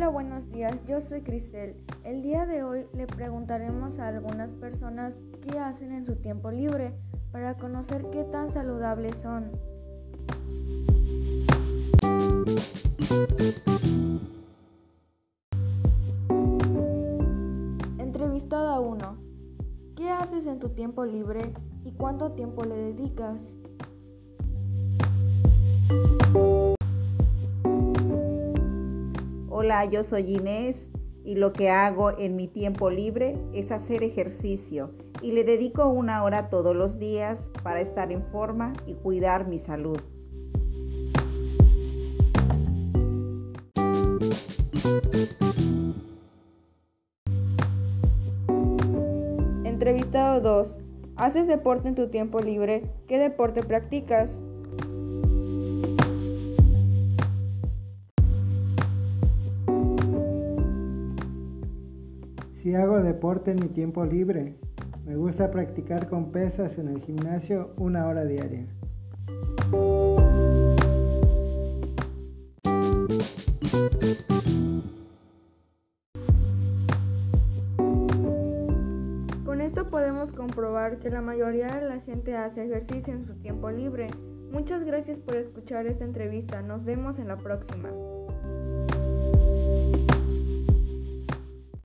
Hola, buenos días. Yo soy Cristel. El día de hoy le preguntaremos a algunas personas qué hacen en su tiempo libre para conocer qué tan saludables son. Entrevistada 1. ¿Qué haces en tu tiempo libre y cuánto tiempo le dedicas? Hola, yo soy Inés y lo que hago en mi tiempo libre es hacer ejercicio y le dedico una hora todos los días para estar en forma y cuidar mi salud. Entrevistado 2. ¿Haces deporte en tu tiempo libre? ¿Qué deporte practicas? Si hago deporte en mi tiempo libre, me gusta practicar con pesas en el gimnasio una hora diaria. Con esto podemos comprobar que la mayoría de la gente hace ejercicio en su tiempo libre. Muchas gracias por escuchar esta entrevista. Nos vemos en la próxima.